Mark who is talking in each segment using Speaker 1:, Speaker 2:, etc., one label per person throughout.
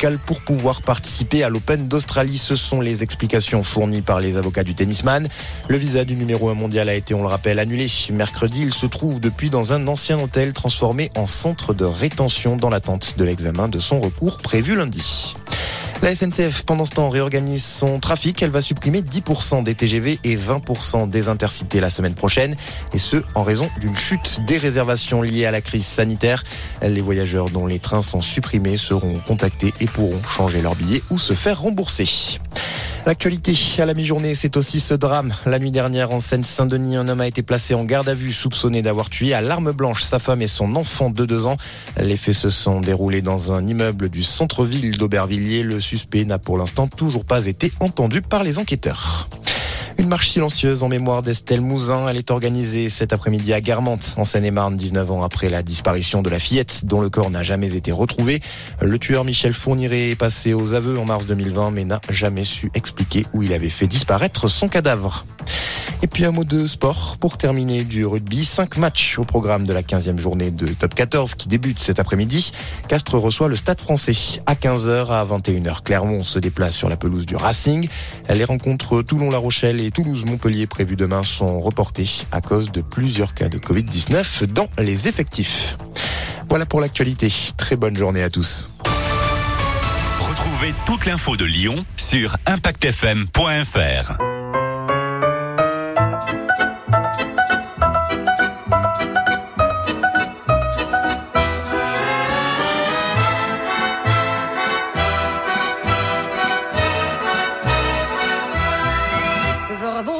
Speaker 1: pour pouvoir participer à l'Open d'Australie. Ce sont les explications fournies par les avocats du tennisman. Le visa du numéro 1 mondial a été, on le rappelle, annulé. Mercredi, il se trouve depuis dans un ancien hôtel transformé en centre de rétention dans l'attente de l'examen de son recours prévu lundi. La SNCF, pendant ce temps, réorganise son trafic. Elle va supprimer 10% des TGV et 20% des intercités la semaine prochaine. Et ce, en raison d'une chute des réservations liées à la crise sanitaire. Les voyageurs dont les trains sont supprimés seront contactés et pourront changer leur billet ou se faire rembourser. L'actualité à la mi-journée, c'est aussi ce drame. La nuit dernière, en Seine-Saint-Denis, un homme a été placé en garde à vue, soupçonné d'avoir tué à l'arme blanche sa femme et son enfant de deux ans. Les faits se sont déroulés dans un immeuble du centre-ville d'Aubervilliers. Le suspect n'a pour l'instant toujours pas été entendu par les enquêteurs. Une marche silencieuse en mémoire d'Estelle Mouzin. Elle est organisée cet après-midi à Guermantes, en Seine-et-Marne, 19 ans après la disparition de la fillette, dont le corps n'a jamais été retrouvé. Le tueur Michel Fourniret est passé aux aveux en mars 2020, mais n'a jamais su expliquer où il avait fait disparaître son cadavre. Et puis un mot de sport pour terminer du rugby. Cinq matchs au programme de la 15e journée de Top 14 qui débute cet après-midi. Castres reçoit le Stade français à 15h à 21h. Clermont se déplace sur la pelouse du Racing. Les rencontres Toulon-La Rochelle et Toulouse-Montpellier prévues demain sont reportées à cause de plusieurs cas de Covid-19 dans les effectifs. Voilà pour l'actualité. Très bonne journée à tous.
Speaker 2: Retrouvez toute l'info de Lyon sur impactfm.fr.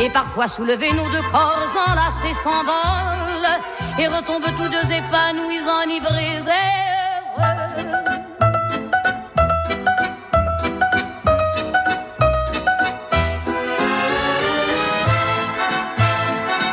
Speaker 3: et parfois soulevés, nos deux corps enlacés s'envolent et retombent tous deux épanouis, enivrés